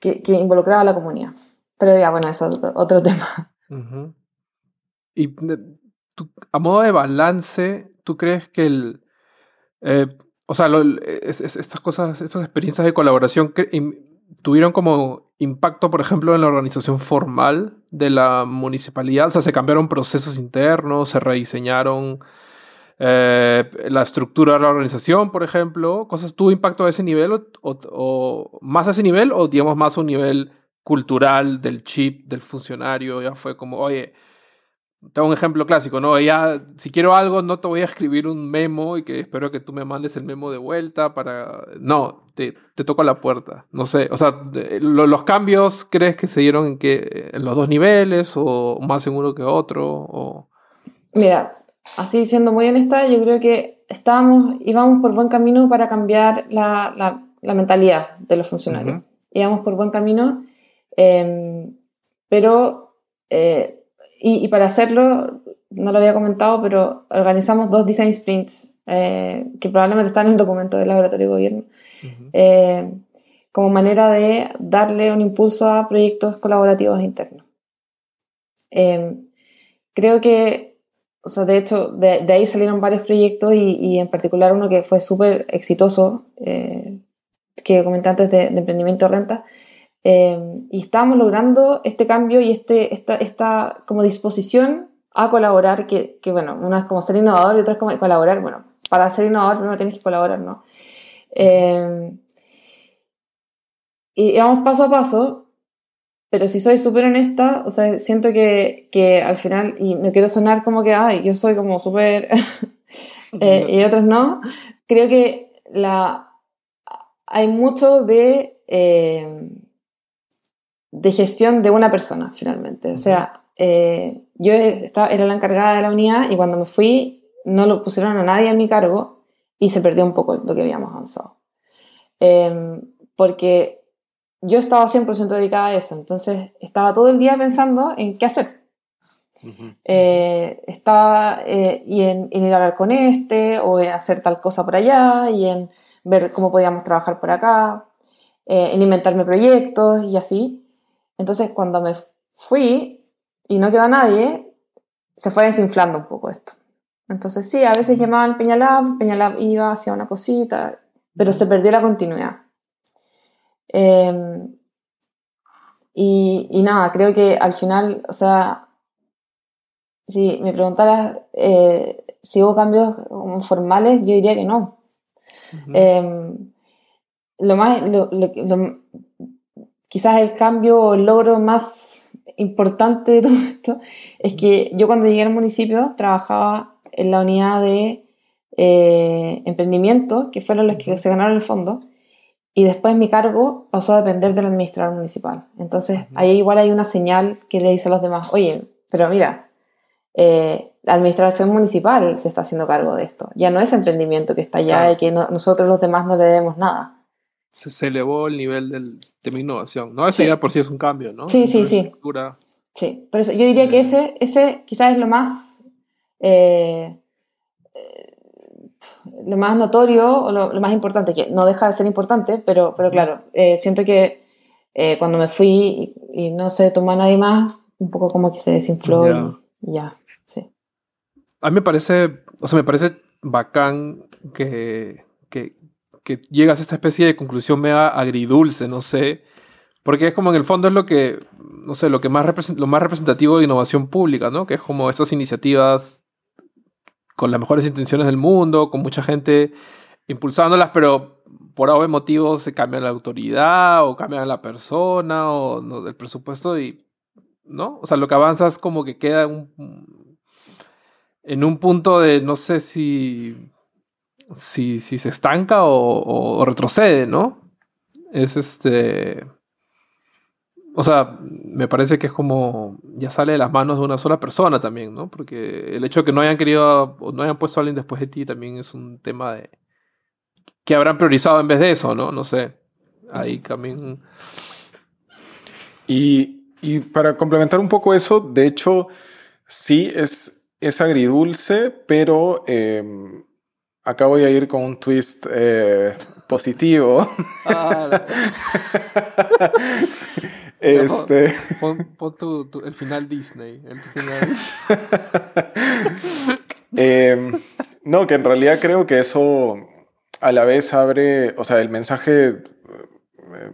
que, involucraba a la comunidad. Pero ya, bueno, eso es otro, tema. Y a modo de balance, ¿tú crees que el... Eh, o sea, estas cosas, estas experiencias de colaboración tuvieron como impacto, por ejemplo, en la organización formal de la municipalidad. O sea, se cambiaron procesos internos, se rediseñaron eh, la estructura de la organización, por ejemplo. ¿Cosas tuvo impacto a ese nivel o, o, más a ese nivel o digamos más a un nivel cultural del chip, del funcionario? Ya fue como, oye, tengo un ejemplo clásico, ¿no? Ya, si quiero algo, no te voy a escribir un memo y que espero que tú me mandes el memo de vuelta para... No, te, te toco la puerta. No sé, o sea, ¿los cambios crees que se dieron en, que, en los dos niveles o más en uno que otro? O... Mira, así siendo muy honesta, yo creo que estábamos, íbamos por buen camino para cambiar la, la, la mentalidad de los funcionarios. Íbamos por buen camino, em, pero... Eh, y, para hacerlo, no lo había comentado, pero organizamos dos design sprints eh, que probablemente están en el documento del laboratorio de gobierno, eh, como manera de darle un impulso a proyectos colaborativos internos. Eh, creo que, o sea, de hecho, de, ahí salieron varios proyectos y, en particular uno que fue súper exitoso, que comenté antes de, de emprendimiento de renta, Em, y estábamos logrando este cambio y este, esta, esta como disposición a colaborar, que, que, bueno, una es como ser innovador y otra es como colaborar. Bueno, para ser innovador primero tienes que colaborar, ¿no? Eh, y vamos paso a paso, pero si soy súper honesta, o sea, siento que, que, al final, y no quiero sonar como que, ay, yo soy como súper, eh, y otros no, creo que la, hay mucho de... Eh, de gestión de una persona, finalmente. O sea, eh, yo estaba, era la encargada de la unidad y cuando me fui no lo pusieron a nadie a mi cargo y se perdió un poco lo que habíamos avanzado. Em, porque yo estaba 100% dedicada a eso, entonces estaba todo el día pensando en qué hacer. Eh, estaba eh, y en, en, ir a hablar con este o en hacer tal cosa por allá y en ver cómo podíamos trabajar por acá, en inventarme proyectos y así. Entonces, cuando me fui y no quedó nadie, se fue desinflando un poco esto. Entonces, sí, a veces llamaban Peñalab, Peñalab iba, hacía una cosita, pero se perdió la continuidad. Em, y, nada, creo que al final, o sea, si me preguntaras eh, si hubo cambios formales, yo diría que no. Em, lo más, quizás el cambio o logro más importante de todo esto es que yo cuando llegué al municipio trabajaba en la unidad de eh, emprendimiento, que fueron los que se ganaron el fondo, y después mi cargo pasó a depender del administrador municipal. Entonces ahí igual hay una señal que le dice a los demás, oye, pero mira, eh, la administración municipal se está haciendo cargo de esto, ya no es emprendimiento que está allá y que nosotros los demás no le debemos nada se, elevó el nivel del, de mi innovación, ¿no? Eso ya por sí es un cambio, ¿no? Sí, sí, sí. Sí, por eso yo diría que ese, ese quizás es lo más, eh, eh, lo más notorio o lo, más importante, que no deja de ser importante, pero, pero claro, eh, siento que cuando me fui y, no se tomó a nadie más, un poco como que se desinfló y ya, sí. A mí me parece, o sea, me parece bacán que, que, que llegas a esta especie de conclusión mega agridulce, no sé, porque es como en el fondo es lo que, no sé, lo que más lo más representativo de innovación pública, ¿no? Que es como estas iniciativas con las mejores intenciones del mundo, con mucha gente impulsándolas, pero por algún motivo se cambia la autoridad o cambia la persona o el presupuesto y, ¿no? O sea, lo que avanza es como que queda en un punto de, no sé si si, si se estanca o, retrocede, ¿no? Es este... O sea, me parece que es como ya sale de las manos de una sola persona también, ¿no? Porque el hecho de que no hayan querido o no hayan puesto a alguien después de ti también es un tema de que habrán priorizado en vez de eso, ¿no? No sé. Ahí también. Y, y para complementar un poco eso, de hecho, sí es, es agridulce, pero acá voy a ir con un twist eh, positivo. Ah, este... Pon, el final Disney. Em, no, que en realidad creo que eso a la vez abre, o sea, el mensaje eh,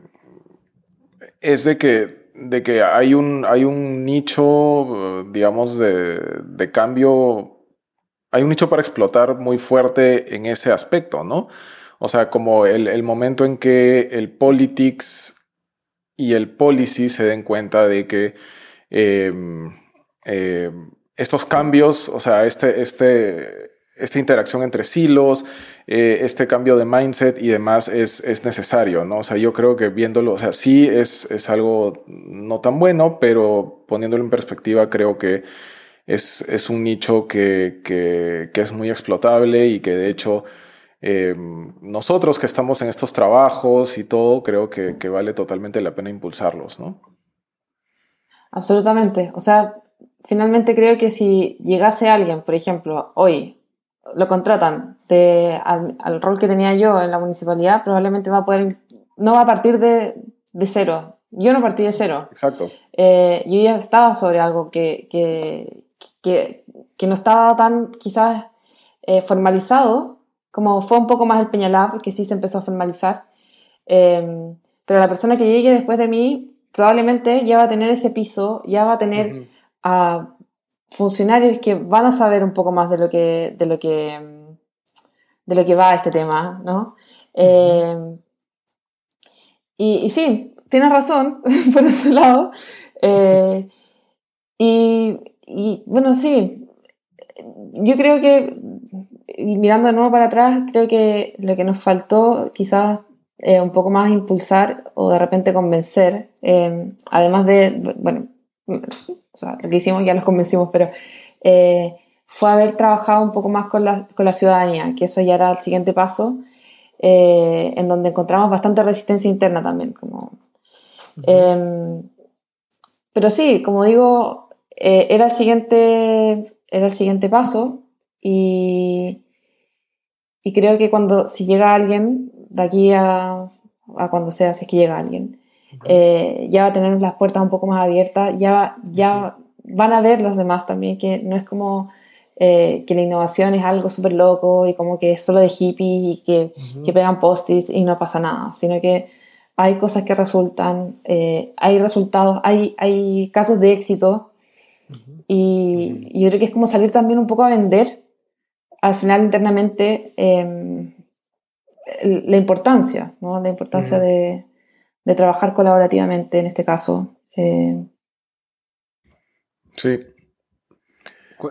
es de que, de que hay, un, hay un nicho, digamos, de, de cambio, hay un nicho para explotar muy fuerte en ese aspecto, ¿no? O sea, como el, el momento en que el politics y el policy se den cuenta de que em, em, estos cambios, o sea, este, este, esta interacción entre silos, eh, este cambio de mindset y demás es, es, necesario, ¿no? O sea, yo creo que viéndolo, o sea, sí es, es algo no tan bueno, pero poniéndolo en perspectiva creo que es, es un nicho que, que, que, es muy explotable y que de hecho em, nosotros que estamos en estos trabajos y todo, creo que, que vale totalmente la pena impulsarlos, ¿no? Absolutamente. O sea, finalmente creo que si llegase alguien, por ejemplo, hoy lo contratan de, al, rol que tenía yo en la municipalidad, probablemente va a poder, no va a partir de, de cero. Yo no partí de cero. Exacto. Eh, yo ya estaba sobre algo que, que, que, que no estaba tan quizás eh, formalizado, como fue un poco más el Peñalab, que sí se empezó a formalizar. Eh, pero la persona que llegue después de mí probablemente ya va a tener ese piso, ya va a tener a funcionarios que van a saber un poco más de lo que, de lo que, de lo que va este tema, ¿no? Eh, y, sí, tienes razón por ese lado. Eh, y, y, bueno, sí, yo creo que, mirando de nuevo para atrás, creo que lo que nos faltó quizás eh, un poco más impulsar o de repente convencer, además de, bueno, o sea, lo que hicimos ya los convencimos, pero eh, fue haber trabajado un poco más con la, con la, ciudadanía, que eso ya era el siguiente paso, eh, en donde encontramos bastante resistencia interna también. Como, eh, pero sí, como digo, eh, era, el siguiente, era el siguiente paso y, y creo que cuando, si llega alguien, de aquí a, a cuando sea, si es que llega alguien, eh, ya va a tener las puertas un poco más abiertas, ya, ya van a ver los demás también, que no es como eh, que la innovación es algo súper loco y como que es solo de hippies y que, que pegan post-its y no pasa nada, sino que hay cosas que resultan, eh, hay resultados, hay, hay casos de éxito y, yo creo que es como salir también un poco a vender al final internamente em, la importancia, ¿no? la importancia de, de trabajar colaborativamente en este caso. Eh. Sí.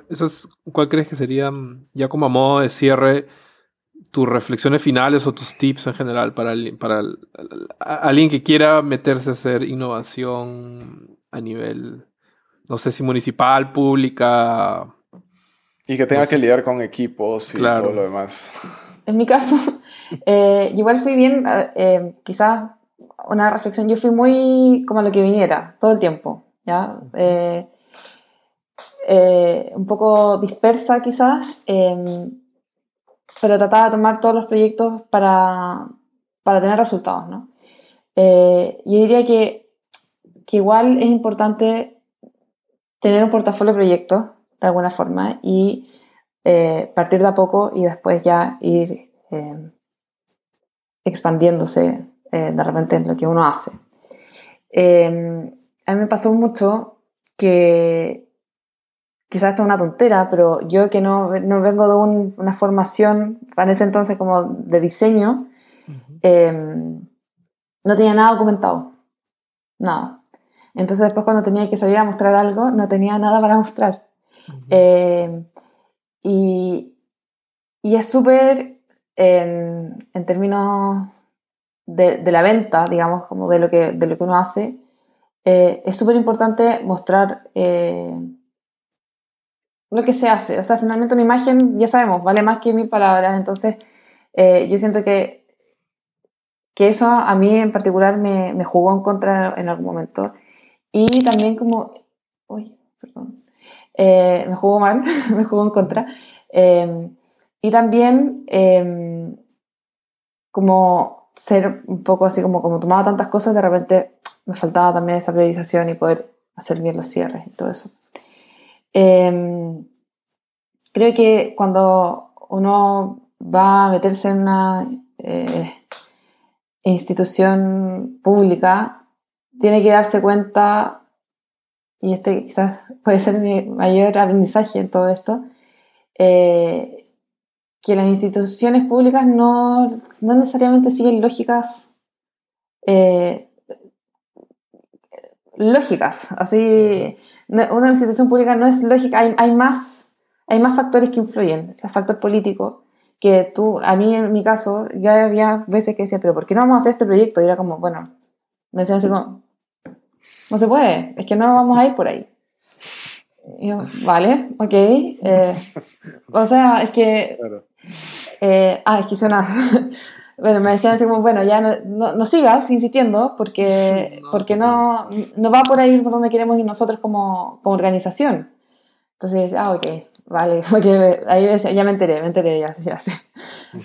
Eso es, ¿Cuál crees que sería, mm, ya como a modo de cierre, tus reflexiones finales o tus tips en general para, para alguien que quiera meterse a hacer innovación a nivel, no sé si municipal, pública? Y que tenga que lidiar con equipos y todo lo demás. En mi caso, eh, igual fui bien, eh, quizás una reflexión, yo fui muy como a lo que viniera, todo el tiempo, ¿ya? Eh, eh, un poco dispersa quizás, em, pero trataba de tomar todos los proyectos para, para tener resultados, ¿no? Eh, yo diría que, que igual es importante tener un portafolio de proyectos, de alguna forma, y partir de a poco y después ya ir em, expandiéndose eh, de repente en lo que uno hace. Eh, a mí me pasó mucho que, quizás esto es una tontera, pero yo que no, no vengo de una formación, en ese entonces como de diseño, eh, no tenía nada documentado, nada. Entonces después cuando tenía que salir a mostrar algo, no tenía nada para mostrar. Y, y, es súper, en términos de, la venta, digamos, como de lo que, de lo que uno hace, eh, es súper importante mostrar eh, lo que se hace. O sea, finalmente una imagen, ya sabemos, vale más que mil palabras. Entonces, eh, yo siento que, que eso a mí en particular me, me, jugó en contra en algún momento. Y también como... Uy. Me jugó mal, me jugó en contra. y también como ser un poco así como, como tomaba tantas cosas, de repente me faltaba también esa priorización y poder hacer bien los cierres y todo eso. Em, creo que cuando uno va a meterse en una, eh, institución pública tiene que darse cuenta, y este quizás puede ser mi mayor aprendizaje en todo esto, eh, que las instituciones públicas no, no necesariamente siguen lógicas eh, lógicas. Así, una institución pública no es lógica, hay, hay, más, hay más factores que influyen. El factor político, que tú, a mí en mi caso, ya había veces que decía, pero ¿por qué no vamos a hacer este proyecto? Y era como, bueno, me decían así como, no se puede, es que no vamos a ir por ahí. Y yo, vale, ok. Eh, o sea, es que... Eh, ah, es que suena... bueno, me decían así como, bueno, ya no, no, sigas insistiendo porque no, porque no, no va por ahí por donde queremos ir nosotros como, como organización. Entonces, ah, ok, vale, porque ahí decía, ya me enteré, me enteré, ya, ya sé.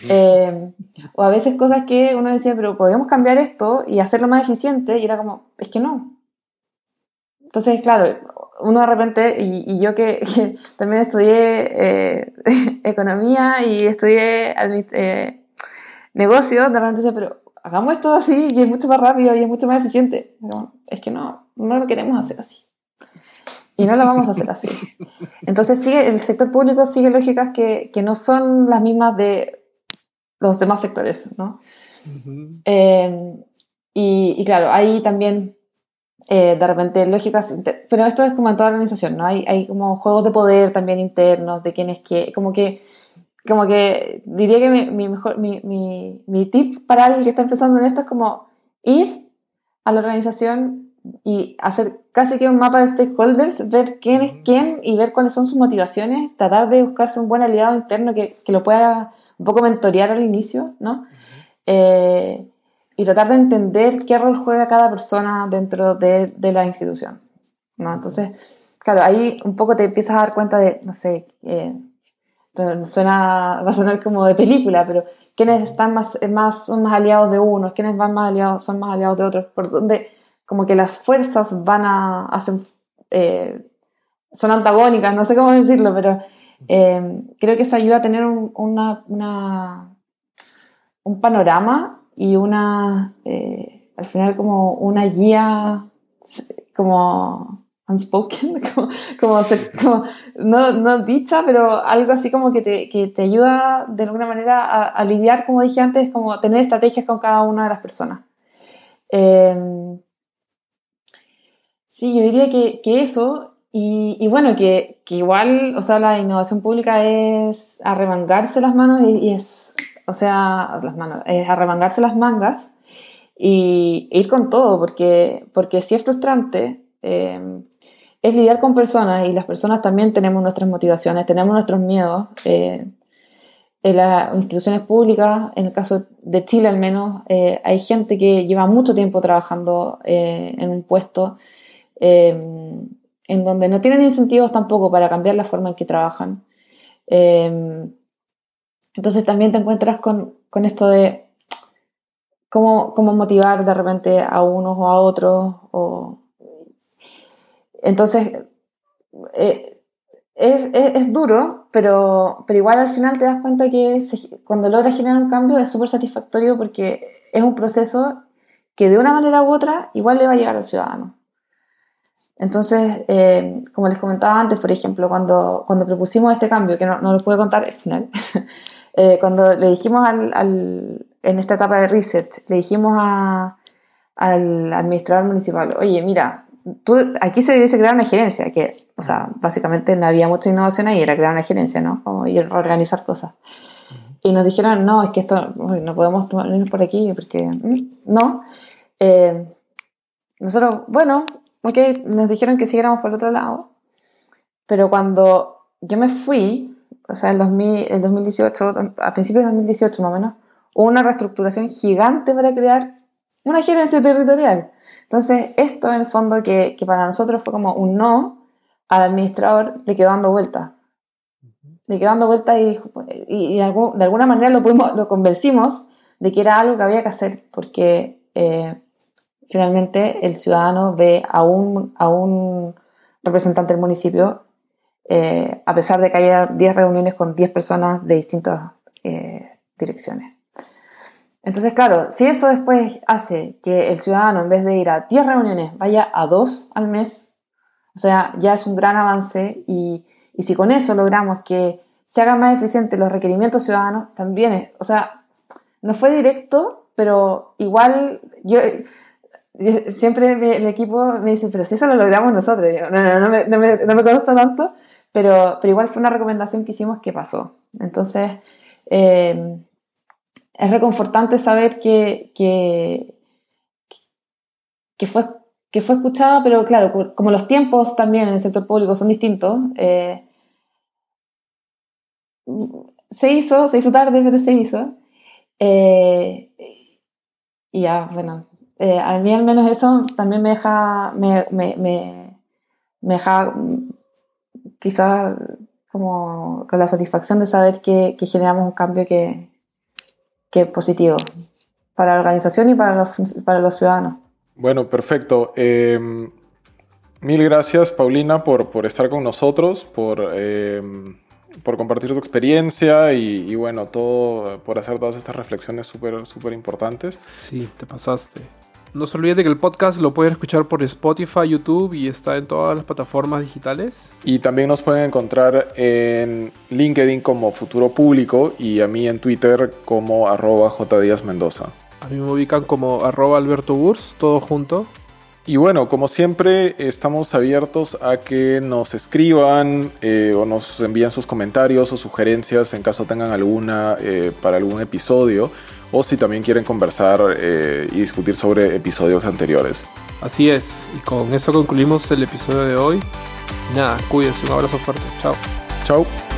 eh, o a veces cosas que uno decía, pero podríamos cambiar esto y hacerlo más eficiente, y era como, es que no. Entonces, claro, uno de repente, y, y yo que, que, también estudié eh, economía y estudié eh, negocios, de repente dice, pero hagamos esto así y es mucho más rápido y es mucho más eficiente. Pero es que no, no lo queremos hacer así. Y no lo vamos a hacer así. Entonces sigue, el sector público sigue lógicas que, que no son las mismas de los demás sectores, ¿no? Uh -huh. eh, y, y, claro, hay también eh, de repente lógicas, pero esto es como en toda organización, ¿no? Hay, hay como juegos de poder también internos, de quién es que, como que como que diría que mi, mi mejor, mi, mi, mi, tip para alguien que está empezando en esto es como ir a la organización y hacer casi que un mapa de stakeholders, ver quién es quién y ver cuáles son sus motivaciones, tratar de buscarse un buen aliado interno que, que lo pueda un poco mentorear al inicio, ¿no? Eh, y tratar de entender qué rol juega cada persona dentro de, de la institución, ¿no? Entonces, claro, ahí un poco te empiezas a dar cuenta de, no sé, eh, suena, va a sonar como de película, pero quiénes están más, más, son más aliados de unos, quiénes van más aliados, son más aliados de otros, por donde como que las fuerzas van a, hacen, eh, son antagónicas, no sé cómo decirlo, pero eh, creo que eso ayuda a tener un, una, un panorama y una, eh, al final como una guía, como unspoken, como, como, como no, no, dicha, pero algo así como que te, que te ayuda de alguna manera a, a, lidiar, como dije antes, como tener estrategias con cada una de las personas. Eh, sí, yo diría que, que eso, y, y, bueno, que, que, igual, o sea, la innovación pública es arremangarse las manos y, y es, o sea, las manos, es arremangarse las mangas y ir con todo, porque, porque si es frustrante, eh, es lidiar con personas y las personas también tenemos nuestras motivaciones, tenemos nuestros miedos. Eh, en las instituciones públicas, en el caso de Chile al menos, eh, hay gente que lleva mucho tiempo trabajando eh, en un puesto eh, en donde no tienen incentivos tampoco para cambiar la forma en que trabajan. Eh, entonces también te encuentras con, con esto de cómo, cómo motivar de repente a unos o a otros o entonces, eh, es, es, duro, pero, pero igual al final te das cuenta que cuando logras generar un cambio es súper satisfactorio porque es un proceso que de una manera u otra igual le va a llegar al ciudadano. Entonces, eh, como les comentaba antes, por ejemplo, cuando, cuando propusimos este cambio, que no, no lo puedo contar al final, eh, cuando le dijimos al, al, en esta etapa de reset, le dijimos a, al administrador municipal, oye, mira, tú, aquí se debiese crear una gerencia, que, o sea, básicamente no había mucha innovación ahí, era crear una gerencia, ¿no? Como ir a organizar cosas. Y nos dijeron, no, es que esto no podemos tomarnos por aquí, porque mm, no. Eh, nosotros, bueno, ok, nos dijeron que siguiéramos por el otro lado, pero cuando yo me fui, o sea, el 2018, a principios de 2018 más o menos, hubo una reestructuración gigante para crear una gerencia territorial. Entonces, esto en el fondo que, que, para nosotros fue como un no, al administrador le quedó dando vueltas. Le quedó dando vueltas y, y, y de, algún, de, alguna manera lo, pudimos, lo convencimos de que era algo que había que hacer, porque eh, finalmente el ciudadano ve a un, a un representante del municipio, eh, a pesar de que haya 10 reuniones con 10 personas de distintas eh, direcciones. Entonces, claro, si eso después hace que el ciudadano, en vez de ir a 10 reuniones, vaya a 2 al mes, o sea, ya es un gran avance y, y si con eso logramos que se hagan más eficientes los requerimientos ciudadanos, también es, o sea, no fue directo, pero igual yo, siempre el equipo me dice, pero si eso lo logramos nosotros, no, no, no, me, no, me, no me consta tanto, pero, pero igual fue una recomendación que hicimos que pasó. Entonces, eh, es reconfortante saber que, que, fue, que fue escuchada, pero claro, como los tiempos también en el sector público son distintos, eh, se hizo, se hizo tarde, pero se hizo. Eh, y ya, bueno, a mí al menos eso también me deja, me, me, me deja quizás como con la satisfacción de saber que, que generamos un cambio que, que positivo para la organización y para los, para los ciudadanos. Bueno, perfecto. Em, mil gracias, Paulina, por, por, estar con nosotros, por, eh, por compartir tu experiencia y, y, bueno, todo, por hacer todas estas reflexiones súper súper importantes. Sí, te pasaste. No se olviden que el podcast lo pueden escuchar por Spotify, YouTube y está en todas las plataformas digitales. Y también nos pueden encontrar en LinkedIn como Futuro Público y a mí en Twitter como arroba Mendoza. A mí me ubican como arroba Alberto Burs, todo junto. Y bueno, como siempre, estamos abiertos a que nos escriban eh, o nos envíen sus comentarios o sugerencias en caso tengan alguna eh, para algún episodio o si también quieren conversar eh, y discutir sobre episodios anteriores. Así es, y con eso concluimos el episodio de hoy. Nada, cuídense, un abrazo fuerte. Chao. Chao.